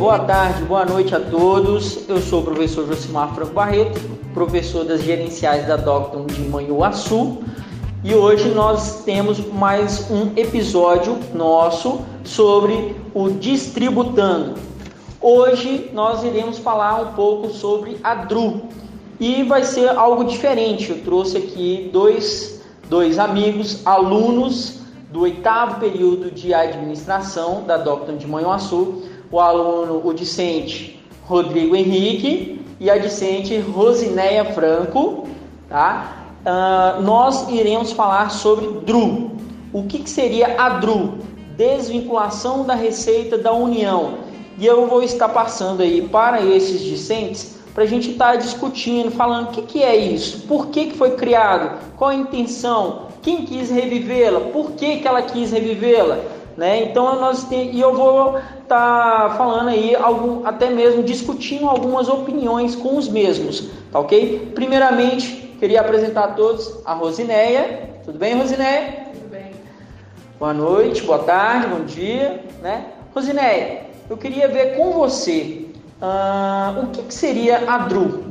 boa tarde, boa noite a todos. Eu sou o professor Josimar Franco Barreto, professor das gerenciais da Docton de Manhuaçu. E hoje nós temos mais um episódio nosso sobre o distributando. Hoje nós iremos falar um pouco sobre a DRU e vai ser algo diferente. Eu trouxe aqui dois, dois amigos, alunos do oitavo período de administração da Docton de Manhuaçu, o aluno, o discente Rodrigo Henrique e a discente Rosinéia Franco, tá? Uh, nós iremos falar sobre DRU. O que, que seria a DRU? Desvinculação da receita da União e eu vou estar passando aí para esses discentes para a gente estar tá discutindo, falando o que, que é isso, por que, que foi criado, qual a intenção, quem quis revivê-la, por que, que ela quis revivê-la. Né? Então nós tem, e eu vou estar tá falando aí algum, até mesmo discutindo algumas opiniões com os mesmos, tá ok? Primeiramente queria apresentar a todos a Rosinéia. Tudo bem, Rosinéia? Tudo bem. Boa noite, boa tarde, bom dia, né? Rosinéia, eu queria ver com você uh, o que, que, seria a DRU.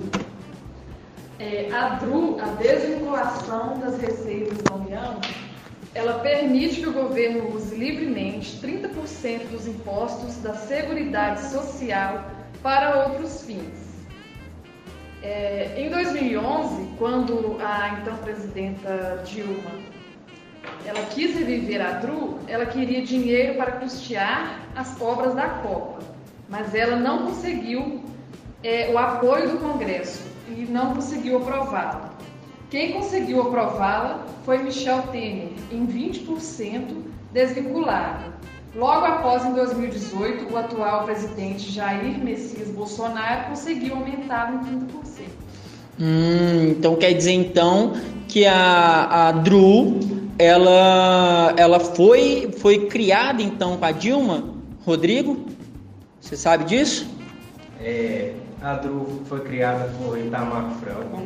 É, a DRU, a desvinculação das receitas da União, ela permite que o governo use livremente 30% dos impostos da Seguridade Social para outros fins. É, em 2011, quando a então presidenta Dilma ela quis reviver a DRU, ela queria dinheiro para custear as obras da Copa, mas ela não conseguiu é, o apoio do Congresso e não conseguiu aprová-la. Quem conseguiu aprová-la foi Michel Temer, em 20% desvinculado. Logo após, em 2018, o atual presidente Jair Messias Bolsonaro conseguiu aumentar em 30%. Hum, então quer dizer então que a, a DRU ela, ela foi, foi criada então com a Dilma, Rodrigo? Você sabe disso? É, a DRU foi criada por Itamar Franco.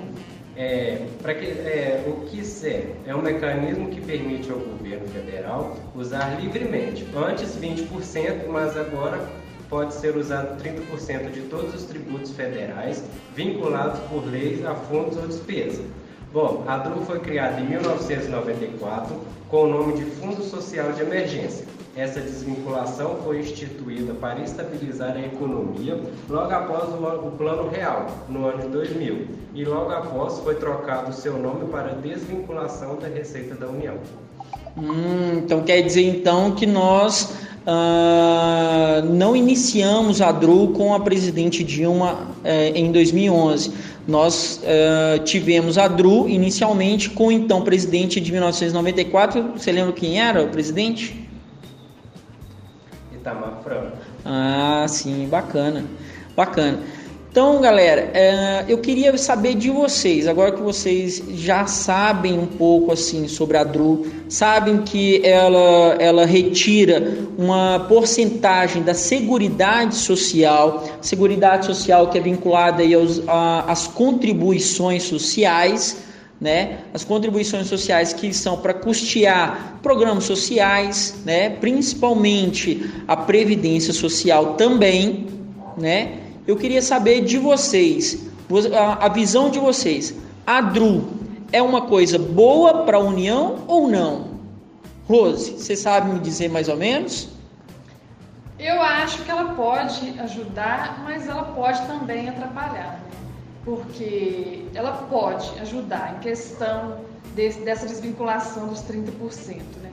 É, para que, é, o que é? É um mecanismo que permite ao governo federal usar livremente. Antes 20%, mas agora pode ser usado 30% de todos os tributos federais vinculados por leis a fundos ou despesas. Bom, a DRU foi criada em 1994 com o nome de Fundo Social de Emergência. Essa desvinculação foi instituída para estabilizar a economia logo após o, Plano Real, no ano de 2000, e logo após foi trocado seu nome para Desvinculação da Receita da União. Hum, então quer dizer então que nós uh, não iniciamos a DRU com a presidente Dilma uh, em 2011 nós uh, tivemos a DRU inicialmente com o então presidente de 1994. Você lembra quem era o presidente? Itamar Franco. Ah, sim, bacana, bacana. Então, galera, é, eu queria saber de vocês, agora que vocês já sabem um pouco assim sobre a DRU, sabem que ela, ela retira uma porcentagem da Seguridade Social, Seguridade Social que é vinculada aí aos, às contribuições sociais, né? As contribuições sociais que são para custear programas sociais, né? Principalmente a previdência social também, né? Eu queria saber de vocês, a visão de vocês. A DRU é uma coisa boa para a União ou não? Rose, você sabe me dizer mais ou menos? Eu acho que ela pode ajudar, mas ela pode também atrapalhar, né? Porque ela pode ajudar em questão desse, dessa desvinculação dos 30%, né?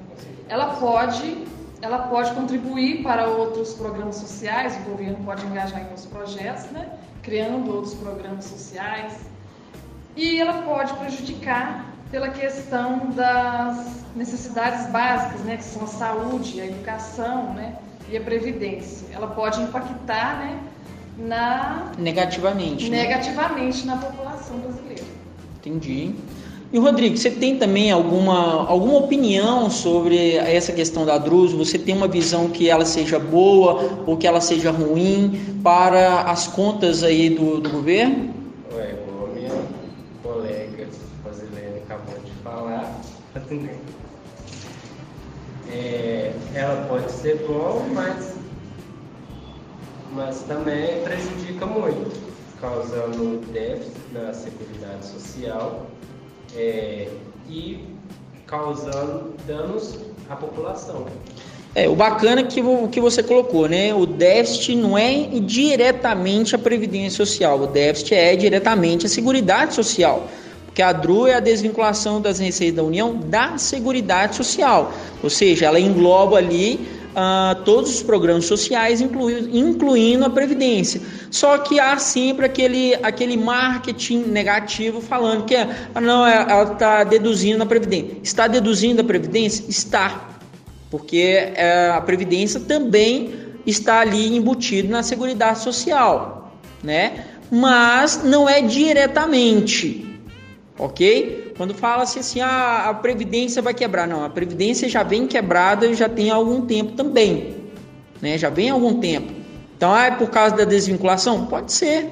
Ela pode ela pode contribuir para outros programas sociais, o governo pode engajar em outros projetos, né? criando outros programas sociais. E ela pode prejudicar pela questão das necessidades básicas, né? que são a saúde, a educação né? e a previdência. Ela pode impactar né? na... negativamente. Né? Negativamente né? na população brasileira. Entendi. E Rodrigo, você tem também alguma, alguma opinião sobre essa questão da Druso? Você tem uma visão que ela seja boa ou que ela seja ruim para as contas aí do, do governo? Ué, a minha colega Rosilene acabou de falar, é, ela pode ser boa, mas mas também prejudica muito, causando déficit na Seguridade Social é, e causando danos à população. É, o bacana que que você colocou, né? O déficit não é diretamente a previdência social, o déficit é diretamente a seguridade social. Porque a DRU é a desvinculação das receitas da União da Seguridade Social. Ou seja, ela engloba ali uh, todos os programas sociais, incluindo a Previdência. Só que há sempre aquele, aquele marketing negativo falando que ah, não, ela está deduzindo a Previdência. Está deduzindo a Previdência? Está porque é, a previdência também está ali embutido na seguridade social, né? Mas não é diretamente, ok? Quando fala-se assim, ah, a previdência vai quebrar, não, a previdência já vem quebrada já tem algum tempo também, né? Já vem algum tempo. Então, ah, é por causa da desvinculação? Pode ser,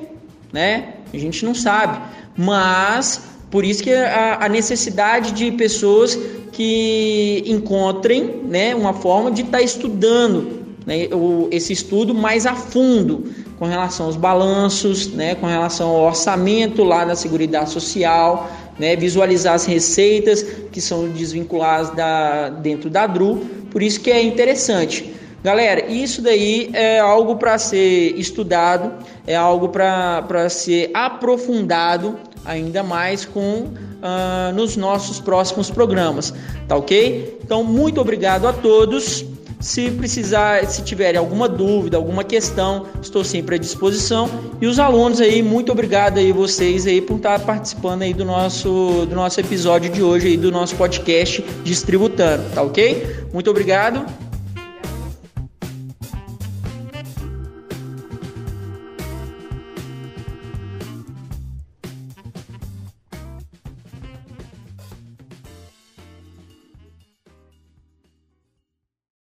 né? A gente não sabe, mas por isso que a, a necessidade de pessoas que encontrem né, uma forma de estar tá estudando né, o, esse estudo mais a fundo com relação aos balanços, né, com relação ao orçamento lá da Seguridade Social, né, visualizar as receitas que são desvinculadas da, dentro da DRU, por isso que é interessante. Galera, isso daí é algo para ser estudado, é algo para ser aprofundado ainda mais com uh, nos nossos próximos programas, tá ok? Então, muito obrigado a todos. Se precisar, se tiverem alguma dúvida, alguma questão, estou sempre à disposição. E os alunos aí, muito obrigado aí vocês aí por estar participando aí do nosso do nosso episódio de hoje aí do nosso podcast Distributando, tá ok? Muito obrigado.